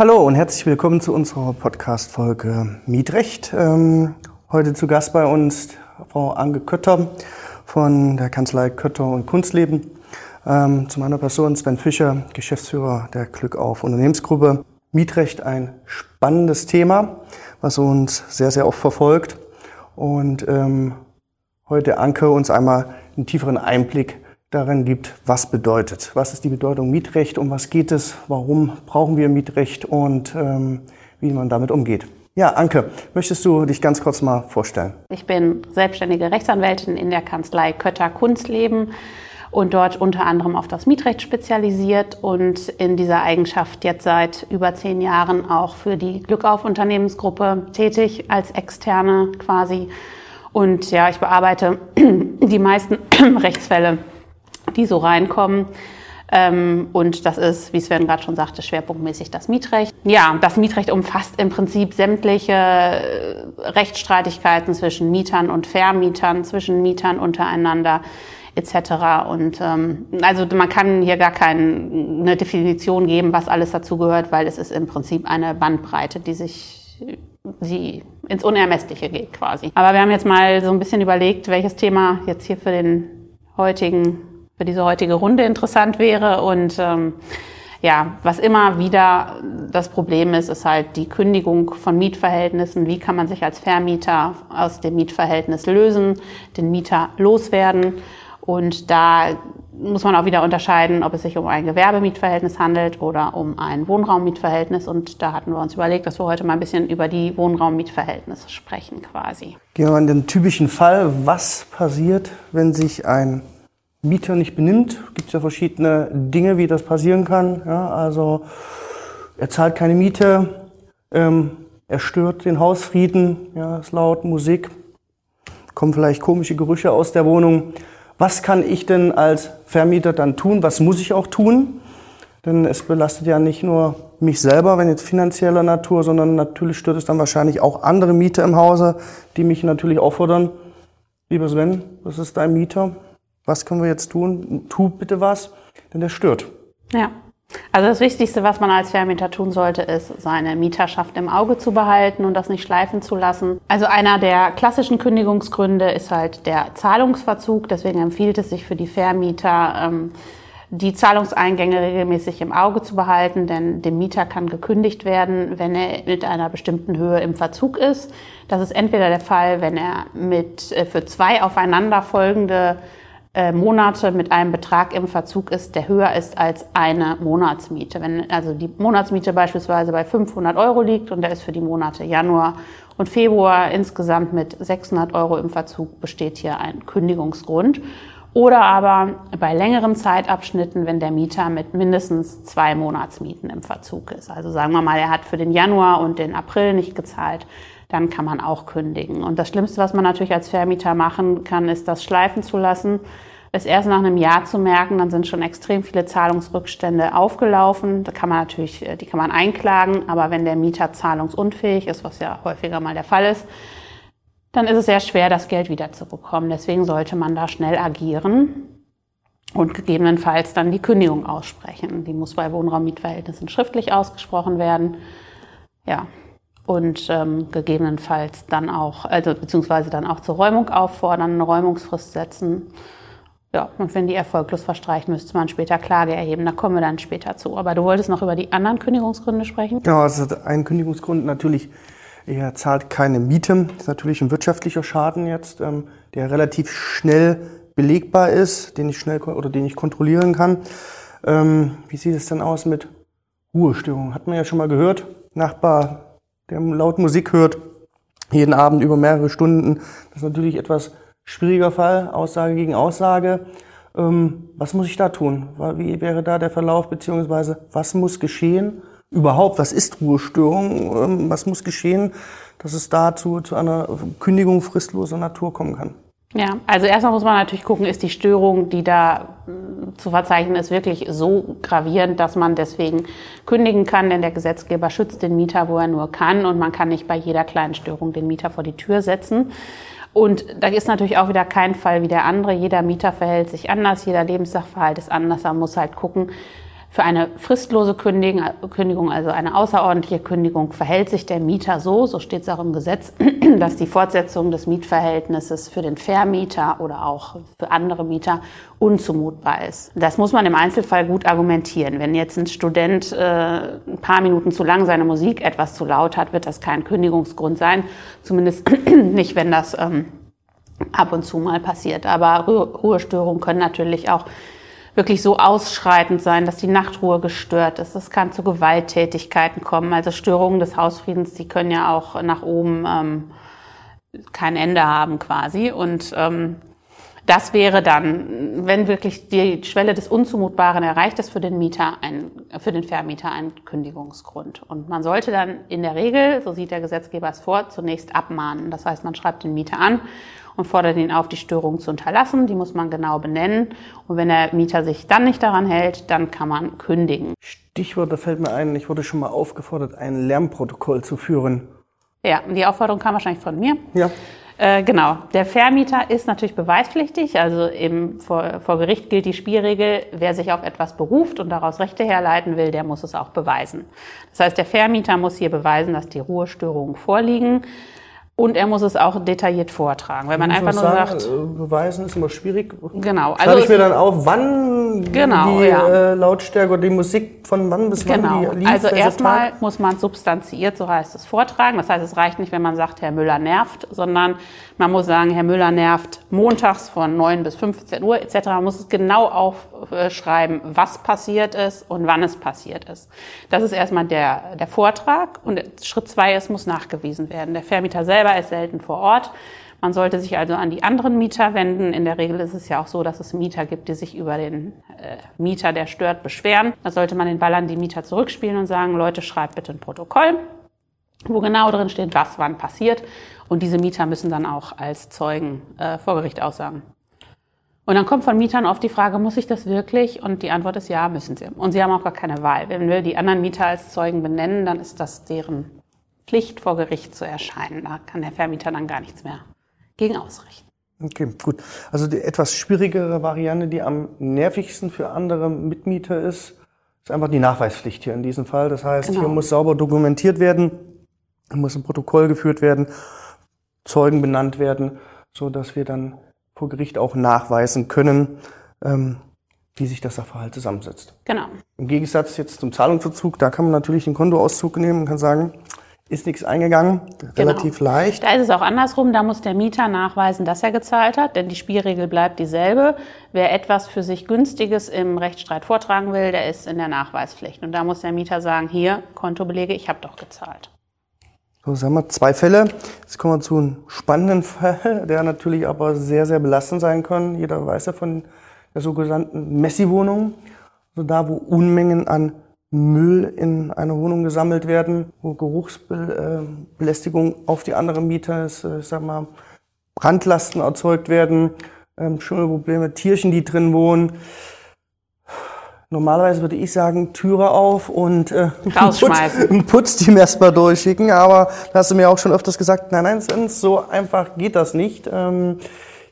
Hallo und herzlich willkommen zu unserer Podcast-Folge Mietrecht. Ähm, heute zu Gast bei uns Frau Anke Kötter von der Kanzlei Kötter und Kunstleben. Ähm, zu meiner Person Sven Fischer, Geschäftsführer der Glück auf Unternehmensgruppe. Mietrecht ein spannendes Thema, was uns sehr, sehr oft verfolgt. Und ähm, heute Anke uns einmal einen tieferen Einblick darin gibt, was bedeutet. Was ist die Bedeutung Mietrecht, um was geht es, warum brauchen wir Mietrecht und ähm, wie man damit umgeht. Ja, Anke, möchtest du dich ganz kurz mal vorstellen? Ich bin selbstständige Rechtsanwältin in der Kanzlei Kötter Kunstleben und dort unter anderem auf das Mietrecht spezialisiert und in dieser Eigenschaft jetzt seit über zehn Jahren auch für die Glückauf Unternehmensgruppe tätig als externe quasi. Und ja, ich bearbeite die meisten Rechtsfälle die so reinkommen. Ähm, und das ist, wie Sven gerade schon sagte, schwerpunktmäßig das Mietrecht. Ja, das Mietrecht umfasst im Prinzip sämtliche äh, Rechtsstreitigkeiten zwischen Mietern und Vermietern, zwischen Mietern untereinander etc. Und ähm, also man kann hier gar keine Definition geben, was alles dazu gehört, weil es ist im Prinzip eine Bandbreite, die sich die ins Unermessliche geht quasi. Aber wir haben jetzt mal so ein bisschen überlegt, welches Thema jetzt hier für den heutigen für diese heutige Runde interessant wäre. Und ähm, ja, was immer wieder das Problem ist, ist halt die Kündigung von Mietverhältnissen. Wie kann man sich als Vermieter aus dem Mietverhältnis lösen, den Mieter loswerden? Und da muss man auch wieder unterscheiden, ob es sich um ein Gewerbemietverhältnis handelt oder um ein Wohnraummietverhältnis. Und da hatten wir uns überlegt, dass wir heute mal ein bisschen über die Wohnraummietverhältnisse sprechen quasi. Gehen wir an den typischen Fall. Was passiert, wenn sich ein Mieter nicht benimmt. Gibt es ja verschiedene Dinge, wie das passieren kann. Ja, also er zahlt keine Miete, ähm, er stört den Hausfrieden, ja, ist laut Musik, kommen vielleicht komische Gerüche aus der Wohnung. Was kann ich denn als Vermieter dann tun? Was muss ich auch tun? Denn es belastet ja nicht nur mich selber, wenn jetzt finanzieller Natur, sondern natürlich stört es dann wahrscheinlich auch andere Mieter im Hause, die mich natürlich auffordern. Lieber Sven, was ist dein Mieter? Was können wir jetzt tun? Tu bitte was, denn der stört. Ja. Also das Wichtigste, was man als Vermieter tun sollte, ist, seine Mieterschaft im Auge zu behalten und das nicht schleifen zu lassen. Also einer der klassischen Kündigungsgründe ist halt der Zahlungsverzug. Deswegen empfiehlt es sich für die Vermieter, ähm, die Zahlungseingänge regelmäßig im Auge zu behalten, denn dem Mieter kann gekündigt werden, wenn er mit einer bestimmten Höhe im Verzug ist. Das ist entweder der Fall, wenn er mit äh, für zwei aufeinanderfolgende äh, Monate mit einem Betrag im Verzug ist, der höher ist als eine Monatsmiete. Wenn also die Monatsmiete beispielsweise bei 500 Euro liegt und der ist für die Monate Januar und Februar insgesamt mit 600 Euro im Verzug, besteht hier ein Kündigungsgrund. Oder aber bei längeren Zeitabschnitten, wenn der Mieter mit mindestens zwei Monatsmieten im Verzug ist. Also sagen wir mal, er hat für den Januar und den April nicht gezahlt, dann kann man auch kündigen. Und das Schlimmste, was man natürlich als Vermieter machen kann, ist das schleifen zu lassen. Es erst nach einem Jahr zu merken, dann sind schon extrem viele Zahlungsrückstände aufgelaufen. Da kann man natürlich, äh, die kann man einklagen, aber wenn der Mieter zahlungsunfähig ist, was ja häufiger mal der Fall ist, dann ist es sehr schwer, das Geld wiederzubekommen. Deswegen sollte man da schnell agieren und gegebenenfalls dann die Kündigung aussprechen. Die muss bei Wohnraummietverhältnissen schriftlich ausgesprochen werden. Ja, und ähm, gegebenenfalls dann auch, also beziehungsweise dann auch zur Räumung auffordern, eine Räumungsfrist setzen. Ja, und wenn die erfolglos verstreicht, müsste man später Klage erheben. Da kommen wir dann später zu. Aber du wolltest noch über die anderen Kündigungsgründe sprechen? Genau, also ein Kündigungsgrund natürlich, er zahlt keine Miete. Das ist natürlich ein wirtschaftlicher Schaden jetzt, ähm, der relativ schnell belegbar ist, den ich schnell oder den ich kontrollieren kann. Ähm, wie sieht es denn aus mit Ruhestörungen? Hat man ja schon mal gehört. Nachbar der laut Musik hört, jeden Abend über mehrere Stunden. Das ist natürlich etwas schwieriger Fall, Aussage gegen Aussage. Ähm, was muss ich da tun? Wie wäre da der Verlauf, beziehungsweise was muss geschehen? Überhaupt, was ist Ruhestörung? Ähm, was muss geschehen, dass es dazu zu einer Kündigung fristloser Natur kommen kann? Ja, also erstmal muss man natürlich gucken, ist die Störung, die da hm, zu verzeichnen ist, wirklich so gravierend, dass man deswegen kündigen kann, denn der Gesetzgeber schützt den Mieter, wo er nur kann und man kann nicht bei jeder kleinen Störung den Mieter vor die Tür setzen. Und da ist natürlich auch wieder kein Fall wie der andere. Jeder Mieter verhält sich anders, jeder Lebenssachverhalt ist anders. Man muss halt gucken, Für eine fristlose Kündigung, also eine außerordentliche Kündigung, verhält sich der Mieter so, so steht es auch im Gesetz, dass die Fortsetzung des Mietverhältnisses für den Vermieter oder auch für andere Mieter unzumutbar ist. Das muss man im Einzelfall gut argumentieren. Wenn jetzt ein Student äh, ein paar Minuten zu lang seine Musik etwas zu laut hat, wird das kein Kündigungsgrund sein. Zumindest nicht, wenn das ähm, ab und zu mal passiert. Aber Ruhestörungen können natürlich auch wirklich so ausschreitend sein, dass die Nachtruhe gestört ist. Es kann zu Gewalttätigkeiten kommen. Also Störungen des Hausfriedens, die können ja auch nach oben ähm, kein Ende haben quasi. Und ähm, das wäre dann, wenn wirklich die Schwelle des Unzumutbaren erreicht ist, für den Mieter ein, für den Vermieter ein Kündigungsgrund. Und man sollte dann in der Regel, so sieht der Gesetzgeber es vor, zunächst abmahnen. Das heißt, man schreibt den Mieter an und fordert ihn auf, die Störung zu unterlassen. Die muss man genau benennen. Und wenn der Mieter sich dann nicht daran hält, dann kann man kündigen. Stichwort, da fällt mir ein, ich wurde schon mal aufgefordert, ein Lärmprotokoll zu führen. Ja, die Aufforderung kam wahrscheinlich von mir. Ja. Äh, genau. Der Vermieter ist natürlich beweispflichtig. Also im, vor, vor Gericht gilt die Spielregel, wer sich auf etwas beruft und daraus Rechte herleiten will, der muss es auch beweisen. Das heißt, der Vermieter muss hier beweisen, dass die Ruhestörungen vorliegen. Und er muss es auch detailliert vortragen. Wenn man einfach nur sagen, sagt. Äh, beweisen ist immer schwierig. Genau. Also Schreibe ich mir dann auf, wann genau, die ja. äh, Lautstärke oder die Musik von wann bis genau. wann die lief. Also erstmal muss man substanziiert, so heißt es, vortragen. Das heißt, es reicht nicht, wenn man sagt, Herr Müller nervt, sondern man muss sagen, Herr Müller nervt montags von 9 bis 15 Uhr etc. Man muss es genau aufschreiben, was passiert ist und wann es passiert ist. Das ist erstmal der, der Vortrag. Und Schritt zwei ist, muss nachgewiesen werden. Der Vermieter selber ist selten vor Ort. Man sollte sich also an die anderen Mieter wenden. In der Regel ist es ja auch so, dass es Mieter gibt, die sich über den äh, Mieter, der stört, beschweren. Da sollte man den Ball an die Mieter zurückspielen und sagen, Leute, schreibt bitte ein Protokoll, wo genau drin steht, was wann passiert. Und diese Mieter müssen dann auch als Zeugen äh, vor Gericht aussagen. Und dann kommt von Mietern oft die Frage, muss ich das wirklich? Und die Antwort ist ja, müssen sie. Und sie haben auch gar keine Wahl. Wenn wir die anderen Mieter als Zeugen benennen, dann ist das deren Pflicht, vor Gericht zu erscheinen. Da kann der Vermieter dann gar nichts mehr gegen ausrichten. Okay, gut. Also die etwas schwierigere Variante, die am nervigsten für andere Mitmieter ist, ist einfach die Nachweispflicht hier in diesem Fall. Das heißt, genau. hier muss sauber dokumentiert werden, muss ein Protokoll geführt werden Zeugen benannt werden, so dass wir dann vor Gericht auch nachweisen können, ähm, wie sich das Sachverhalt zusammensetzt. Genau. Im Gegensatz jetzt zum Zahlungsverzug, da kann man natürlich den Kontoauszug nehmen und kann sagen, ist nichts eingegangen, relativ genau. leicht. Da ist es auch andersrum, da muss der Mieter nachweisen, dass er gezahlt hat, denn die Spielregel bleibt dieselbe. Wer etwas für sich Günstiges im Rechtsstreit vortragen will, der ist in der Nachweispflicht. Und da muss der Mieter sagen, hier, Kontobelege, ich habe doch gezahlt. So, sagen wir zwei Fälle. Jetzt kommen wir zu einem spannenden Fall, der natürlich aber sehr, sehr belastend sein kann. Jeder weiß ja von der sogenannten Messi-Wohnung. Also da, wo Unmengen an Müll in einer Wohnung gesammelt werden, wo Geruchsbelästigung auf die anderen Mieter ist, äh, ich sag mal, Brandlasten erzeugt werden, ähm, Schimmelprobleme, Tierchen, die drin wohnen. Normalerweise würde ich sagen, Türe auf und äh, Putz, ein Putzteam erstmal durchschicken. Aber da hast du mir auch schon öfters gesagt, nein, nein, so einfach geht das nicht. Ähm,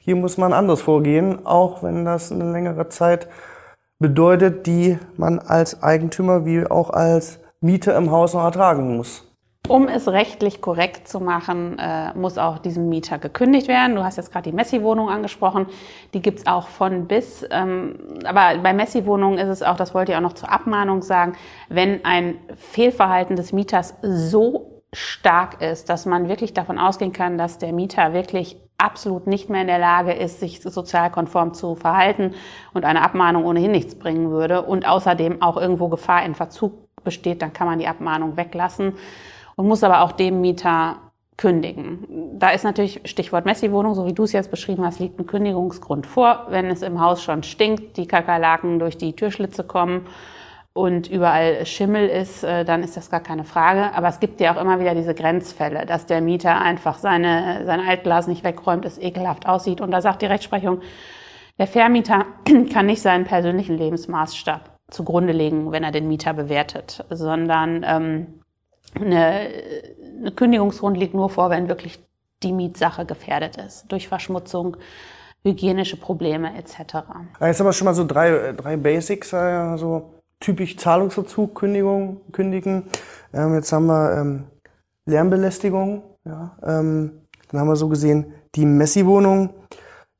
hier muss man anders vorgehen, auch wenn das eine längere Zeit bedeutet, die man als Eigentümer wie auch als Mieter im Haus noch ertragen muss. Um es rechtlich korrekt zu machen, äh, muss auch diesem Mieter gekündigt werden. Du hast jetzt gerade die Messi-Wohnung angesprochen. Die gibt's auch von bis. Ähm, aber bei Messi-Wohnungen ist es auch, das wollte ich auch noch zur Abmahnung sagen, wenn ein Fehlverhalten des Mieters so stark ist, dass man wirklich davon ausgehen kann, dass der Mieter wirklich absolut nicht mehr in der Lage ist, sich sozialkonform zu verhalten und eine Abmahnung ohnehin nichts bringen würde und außerdem auch irgendwo Gefahr in Verzug besteht, dann kann man die Abmahnung weglassen und muss aber auch dem Mieter kündigen. Da ist natürlich Stichwort Messi-Wohnung, so wie du es jetzt beschrieben hast, liegt ein Kündigungsgrund vor. Wenn es im Haus schon stinkt, die Kakerlaken durch die Türschlitze kommen und überall Schimmel ist, äh, dann ist das gar keine Frage. Aber es gibt ja auch immer wieder diese Grenzfälle, dass der Mieter einfach seine, sein Altglas nicht wegräumt, es ekelhaft aussieht. Und da sagt die Rechtsprechung, der Vermieter kann nicht seinen persönlichen Lebensmaßstab zugrunde legen, wenn er den Mieter bewertet, sondern ähm, eine, eine Kündigungsgrund liegt nur vor, wenn wirklich die Mietsache gefährdet ist, durch Verschmutzung, hygienische Probleme etc. Jetzt haben wir schon mal so drei, drei Basics, also typisch Zahlungsverzug Kündigung, kündigen. Ähm, jetzt haben wir ähm, Lärmbelästigung. Ja, ähm, dann haben wir so gesehen die Messi-Wohnung.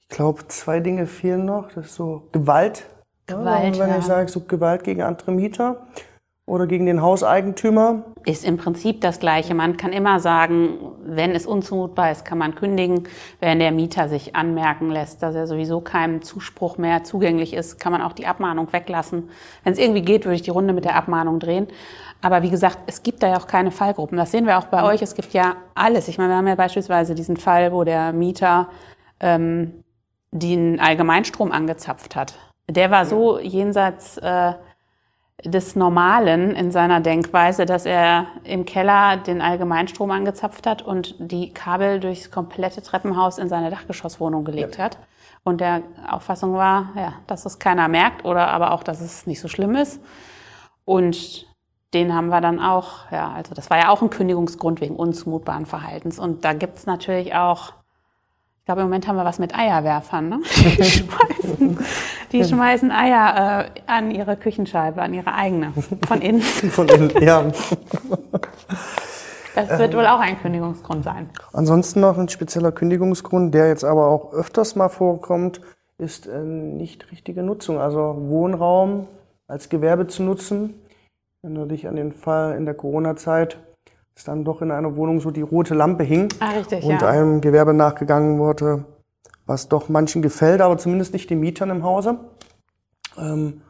Ich glaube, zwei Dinge fehlen noch. Das ist so Gewalt. Gewalt, ja, wenn ja. ich sage, so Gewalt gegen andere Mieter oder gegen den Hauseigentümer. Ist im Prinzip das Gleiche. Man kann immer sagen, wenn es unzumutbar ist, kann man kündigen. Wenn der Mieter sich anmerken lässt, dass er sowieso keinem Zuspruch mehr zugänglich ist, kann man auch die Abmahnung weglassen. Wenn es irgendwie geht, würde ich die Runde mit der Abmahnung drehen. Aber wie gesagt, es gibt da ja auch keine Fallgruppen. Das sehen wir auch bei euch. Es gibt ja alles. Ich meine, wir haben ja beispielsweise diesen Fall, wo der Mieter ähm, den Allgemeinstrom angezapft hat. Der war so jenseits äh, des Normalen in seiner Denkweise, dass er im Keller den Allgemeinstrom angezapft hat und die Kabel durchs komplette Treppenhaus in seine Dachgeschosswohnung gelegt Ja. hat. Und der Auffassung war, ja, dass es keiner merkt oder aber auch, dass es nicht so schlimm ist. Und den haben wir dann auch, ja, also das war ja auch ein Kündigungsgrund wegen unzumutbaren Verhaltens. Und da gibt's natürlich auch, ich glaube, im Moment haben wir was mit Eierwerfern. Ne? Die, schmeißen, die schmeißen Eier äh, an ihre Küchenscheibe, an ihre eigene, von innen. Von innen, ja. Das wird wohl auch ein Kündigungsgrund sein. Ansonsten noch ein spezieller Kündigungsgrund, der jetzt aber auch öfters mal vorkommt, ist äh, nicht richtige Nutzung. Also Wohnraum als Gewerbe zu nutzen. Wenn du dich an den Fall in der Corona-Zeit, dass dann doch in einer Wohnung so die rote Lampe hing Ah, richtig, und ja. einem Gewerbe nachgegangen wurde, was doch manchen gefällt, aber zumindest nicht den Mietern im Hause. Ähm,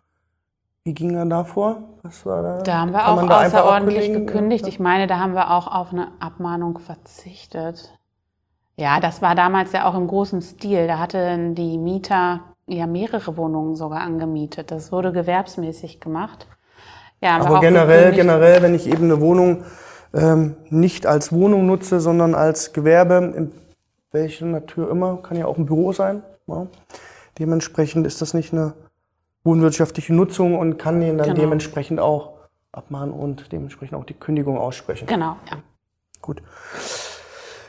wie ging er da vor? Was war da? Da haben wir Kann auch außerordentlich gekündigt. Ich meine, da haben wir auch auf eine Abmahnung verzichtet. Ja, das war damals ja auch im großen Stil. Da hatten die Mieter ja mehrere Wohnungen sogar angemietet. Das wurde gewerbsmäßig gemacht. Ja, Aber generell, generell, wenn ich eben eine Wohnung ähm, nicht als Wohnung nutze, sondern als Gewerbe, in welcher Natur immer, kann ja auch ein Büro sein. Ja. Dementsprechend ist das nicht eine wohnwirtschaftliche Nutzung und kann den dann Genau. dementsprechend auch abmahnen und dementsprechend auch die Kündigung aussprechen. Genau, ja. Gut.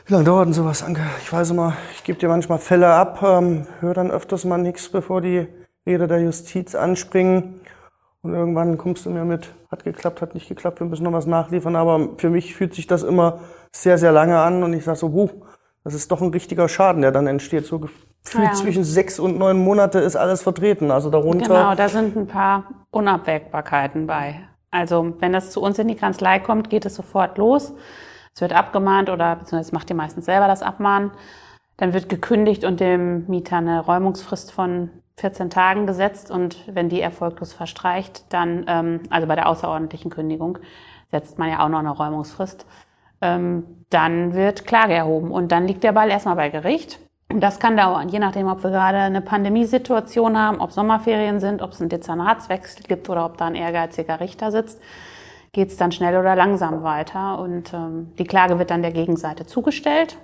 Wie lange dauert denn sowas, Anke? Ich weiß immer, ich gebe dir manchmal Fälle ab, ähm, höre dann öfters mal nichts, bevor die Räder der Justiz anspringen. Und irgendwann kommst du mir mit, hat geklappt, hat nicht geklappt, wir müssen noch was nachliefern. Aber für mich fühlt sich das immer sehr, sehr lange an und ich sage so, huh, das ist doch ein richtiger Schaden, der dann entsteht. So gefühlt Ja. zwischen sechs und neun Monate ist alles vertreten. Also darunter. Genau, da sind ein paar Unabwägbarkeiten bei. Also wenn das zu uns in die Kanzlei kommt, geht es sofort los. Es wird abgemahnt oder beziehungsweise macht die meistens selber das Abmahnen. Dann wird gekündigt und dem Mieter eine Räumungsfrist von 14 Tagen gesetzt und wenn die erfolglos verstreicht, dann, ähm, also bei der außerordentlichen Kündigung, setzt man ja auch noch eine Räumungsfrist, ähm, dann wird Klage erhoben und dann liegt der Ball erstmal bei Gericht. Und das kann dauern, je nachdem, ob wir gerade eine Pandemiesituation haben, ob Sommerferien sind, ob es einen Dezernatswechsel gibt oder ob da ein ehrgeiziger Richter sitzt, geht es dann schnell oder langsam weiter. Und ähm, die Klage wird dann der Gegenseite zugestellt.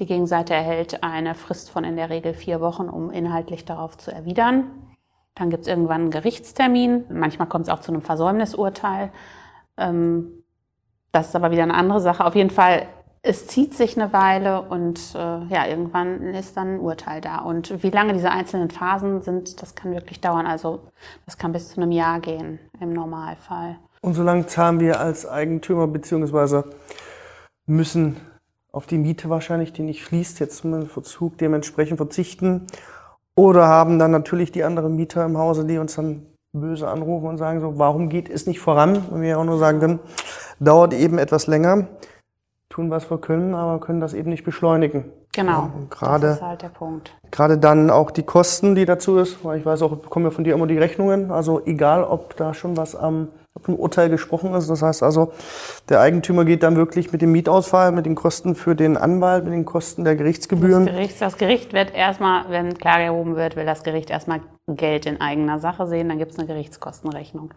Die Gegenseite erhält eine Frist von in der Regel vier Wochen, um inhaltlich darauf zu erwidern. Dann gibt es irgendwann einen Gerichtstermin. Manchmal kommt es auch zu einem Versäumnisurteil. Ähm, das ist aber wieder eine andere Sache. Auf jeden Fall, es zieht sich eine Weile und äh, ja, irgendwann ist dann ein Urteil da. Und wie lange diese einzelnen Phasen sind, das kann wirklich dauern. Also das kann bis zu einem Jahr gehen im Normalfall. Und solange zahlen wir als Eigentümer beziehungsweise müssen auf die Miete wahrscheinlich, die nicht fließt, jetzt mit Verzug dementsprechend verzichten. Oder haben dann natürlich die anderen Mieter im Hause, die uns dann böse anrufen und sagen so, warum geht es nicht voran? Und wir auch nur sagen können, dauert eben etwas länger, tun was wir können, aber können das eben nicht beschleunigen. Genau. und gerade- das ist halt der Punkt. Gerade dann auch die Kosten, die dazu ist, weil ich weiß auch, ich bekomme ja von dir immer die Rechnungen. Also egal, ob da schon was am ob ein Urteil gesprochen ist. Das heißt also, der Eigentümer geht dann wirklich mit dem Mietausfall, mit den Kosten für den Anwalt, mit den Kosten der Das Gerichtsgebühren. Gericht, das Gericht wird erstmal, wenn Klage erhoben wird, will das Gericht erstmal Geld in eigener Sache sehen, dann gibt es eine Gerichtskostenrechnung.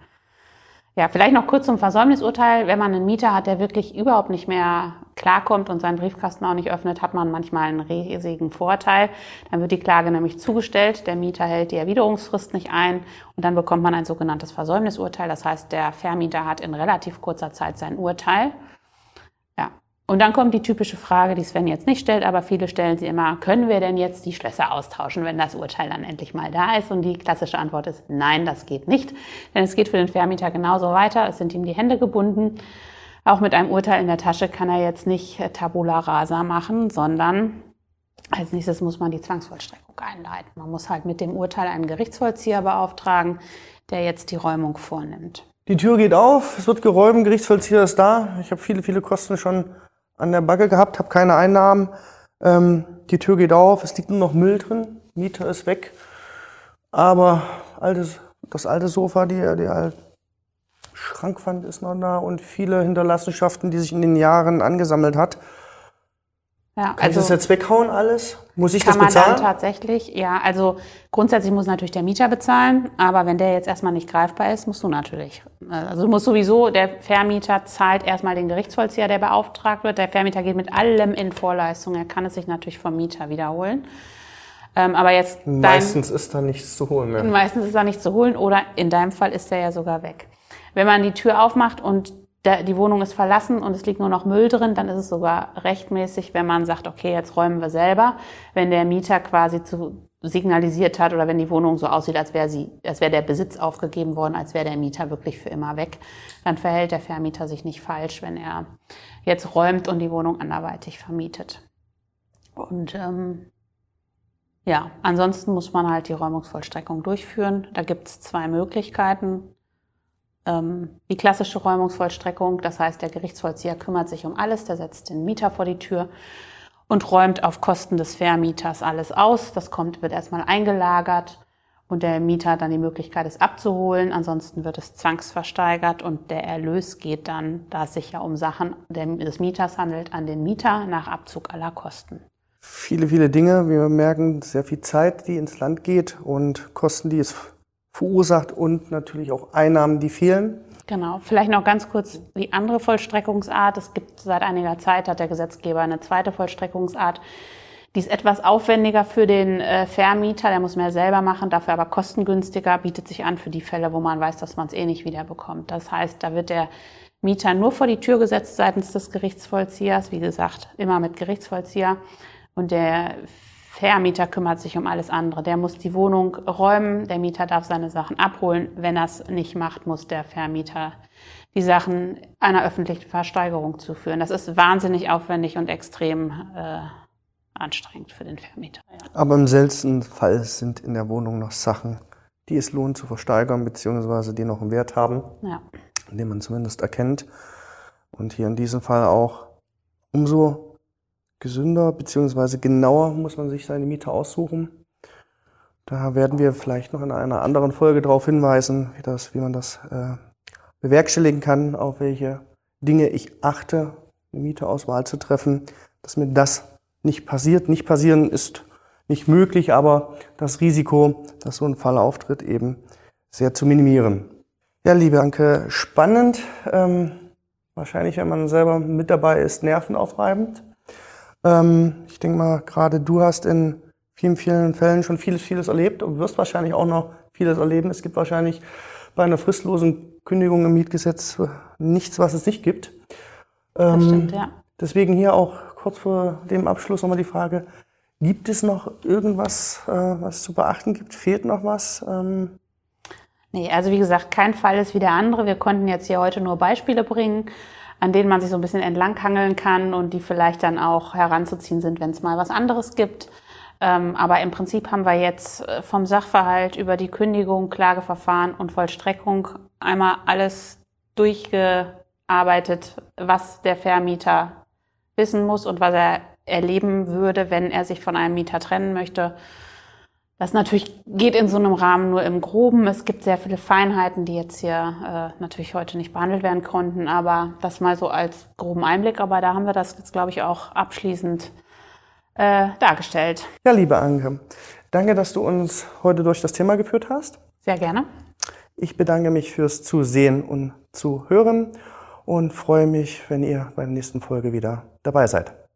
Ja, vielleicht noch kurz zum Versäumnisurteil. Wenn man einen Mieter hat, der wirklich überhaupt nicht mehr klarkommt und seinen Briefkasten auch nicht öffnet, hat man manchmal einen riesigen Vorteil. Dann wird die Klage nämlich zugestellt, der Mieter hält die Erwiderungsfrist nicht ein und dann bekommt man ein sogenanntes Versäumnisurteil. Das heißt, der Vermieter hat in relativ kurzer Zeit sein Urteil. Und dann kommt die typische Frage, die Sven jetzt nicht stellt, aber viele stellen sie immer, können wir denn jetzt die Schlösser austauschen, wenn das Urteil dann endlich mal da ist? Und die klassische Antwort ist, nein, das geht nicht. Denn es geht für den Vermieter genauso weiter. Es sind ihm die Hände gebunden. Auch mit einem Urteil in der Tasche kann er jetzt nicht Tabula rasa machen, sondern als nächstes muss man die Zwangsvollstreckung einleiten. Man muss halt mit dem Urteil einen Gerichtsvollzieher beauftragen, der jetzt die Räumung vornimmt. Die Tür geht auf, es wird geräumt, Gerichtsvollzieher ist da. Ich habe viele, viele Kosten schon an der Backe gehabt, habe keine Einnahmen. Ähm, die Tür geht auf, es liegt nur noch Müll drin, Mieter ist weg. Aber altes, das alte Sofa, die, die alte Schrankwand ist noch da und viele Hinterlassenschaften, die sich in den Jahren angesammelt hat. Ja, Kann also ich das jetzt weghauen alles? Muss ich das bezahlen? Kann man dann tatsächlich, ja. Also grundsätzlich muss natürlich der Mieter bezahlen, aber wenn der jetzt erstmal nicht greifbar ist, musst du natürlich. Also du musst sowieso, der Vermieter zahlt erstmal den Gerichtsvollzieher, der beauftragt wird. Der Vermieter geht mit allem in Vorleistung. Er kann es sich natürlich vom Mieter wiederholen. Ähm, aber jetzt meistens dein, ist da nichts zu holen. Mehr. Meistens ist da nichts zu holen oder in deinem Fall ist er ja sogar weg. Wenn man die Tür aufmacht und der, die Wohnung ist verlassen und es liegt nur noch Müll drin, dann ist es sogar rechtmäßig, wenn man sagt, okay, jetzt räumen wir selber. Wenn der Mieter quasi zu signalisiert hat oder wenn die Wohnung so aussieht, als wäre sie, als wäre der Besitz aufgegeben worden, als wäre der Mieter wirklich für immer weg, dann verhält der Vermieter sich nicht falsch, wenn er jetzt räumt und die Wohnung anderweitig vermietet. Und ähm, ja, ansonsten muss man halt die Räumungsvollstreckung durchführen. Da gibt es zwei Möglichkeiten die klassische Räumungsvollstreckung. Das heißt, der Gerichtsvollzieher kümmert sich um alles, der setzt den Mieter vor die Tür und räumt auf Kosten des Vermieters alles aus. Das kommt, wird erstmal eingelagert und der Mieter hat dann die Möglichkeit, es abzuholen. Ansonsten wird es zwangsversteigert und der Erlös geht dann, da es sich ja um Sachen des Mieters handelt, an den Mieter nach Abzug aller Kosten. Viele, viele Dinge. Wir merken sehr viel Zeit, die ins Land geht und Kosten, die es verursacht und natürlich auch Einnahmen, die fehlen. Genau. Vielleicht noch ganz kurz die andere Vollstreckungsart. Es gibt seit einiger Zeit, hat der Gesetzgeber eine zweite Vollstreckungsart. Die ist etwas aufwendiger für den äh, Vermieter, der muss mehr selber machen, dafür aber kostengünstiger, bietet sich an für die Fälle, wo man weiß, dass man es eh nicht wiederbekommt. Das heißt, da wird der Mieter nur vor die Tür gesetzt seitens des Gerichtsvollziehers, wie gesagt, immer mit Gerichtsvollzieher. Und der Vermieter kümmert sich um alles andere. Der muss die Wohnung räumen, der Mieter darf seine Sachen abholen. Wenn er es nicht macht, muss der Vermieter die Sachen einer öffentlichen Versteigerung zuführen. Das ist wahnsinnig aufwendig und extrem äh, anstrengend für den Vermieter. Ja. Aber im seltensten Fall sind in der Wohnung noch Sachen, die es lohnt zu versteigern, beziehungsweise die noch einen Wert haben, ja. den man zumindest erkennt. Und hier in diesem Fall auch umso gesünder bzw. genauer muss man sich seine Miete aussuchen. Da werden wir vielleicht noch in einer anderen Folge darauf hinweisen, wie, das, wie man das äh, bewerkstelligen kann, auf welche Dinge ich achte, eine Mieteauswahl zu treffen, dass mir das nicht passiert. Nicht passieren ist nicht möglich, aber das Risiko, dass so ein Fall auftritt, eben sehr zu minimieren. Ja, liebe Anke, spannend. Ähm, wahrscheinlich, wenn man selber mit dabei ist, nervenaufreibend. Ähm, ich denke mal, gerade du hast in vielen, vielen Fällen schon vieles, vieles erlebt und wirst wahrscheinlich auch noch vieles erleben. Es gibt wahrscheinlich bei einer fristlosen Kündigung im Mietgesetz nichts, was es nicht gibt. Ähm, stimmt, ja. Deswegen hier auch kurz vor dem Abschluss nochmal die Frage, gibt es noch irgendwas, äh, was zu beachten gibt? Fehlt noch was? Ähm, nee, also wie gesagt, kein Fall ist wie der andere. Wir konnten jetzt hier heute nur Beispiele bringen an denen man sich so ein bisschen entlanghangeln kann und die vielleicht dann auch heranzuziehen sind, wenn es mal was anderes gibt. Ähm, aber im Prinzip haben wir jetzt äh, vom Sachverhalt über die Kündigung, Klageverfahren und Vollstreckung einmal alles durchgearbeitet, was der Vermieter wissen muss und was er erleben würde, wenn er sich von einem Mieter trennen möchte. Das natürlich geht in so einem Rahmen nur im Groben. Es gibt sehr viele Feinheiten, die jetzt hier äh, natürlich heute nicht behandelt werden konnten, aber das mal so als groben Einblick. Aber da haben wir das jetzt, glaube ich, auch abschließend äh, dargestellt. Ja, liebe Anke, danke, dass du uns heute durch das Thema geführt hast. Sehr gerne. Ich bedanke mich fürs Zusehen und Zuhören und freue mich, wenn ihr bei der nächsten Folge wieder dabei seid.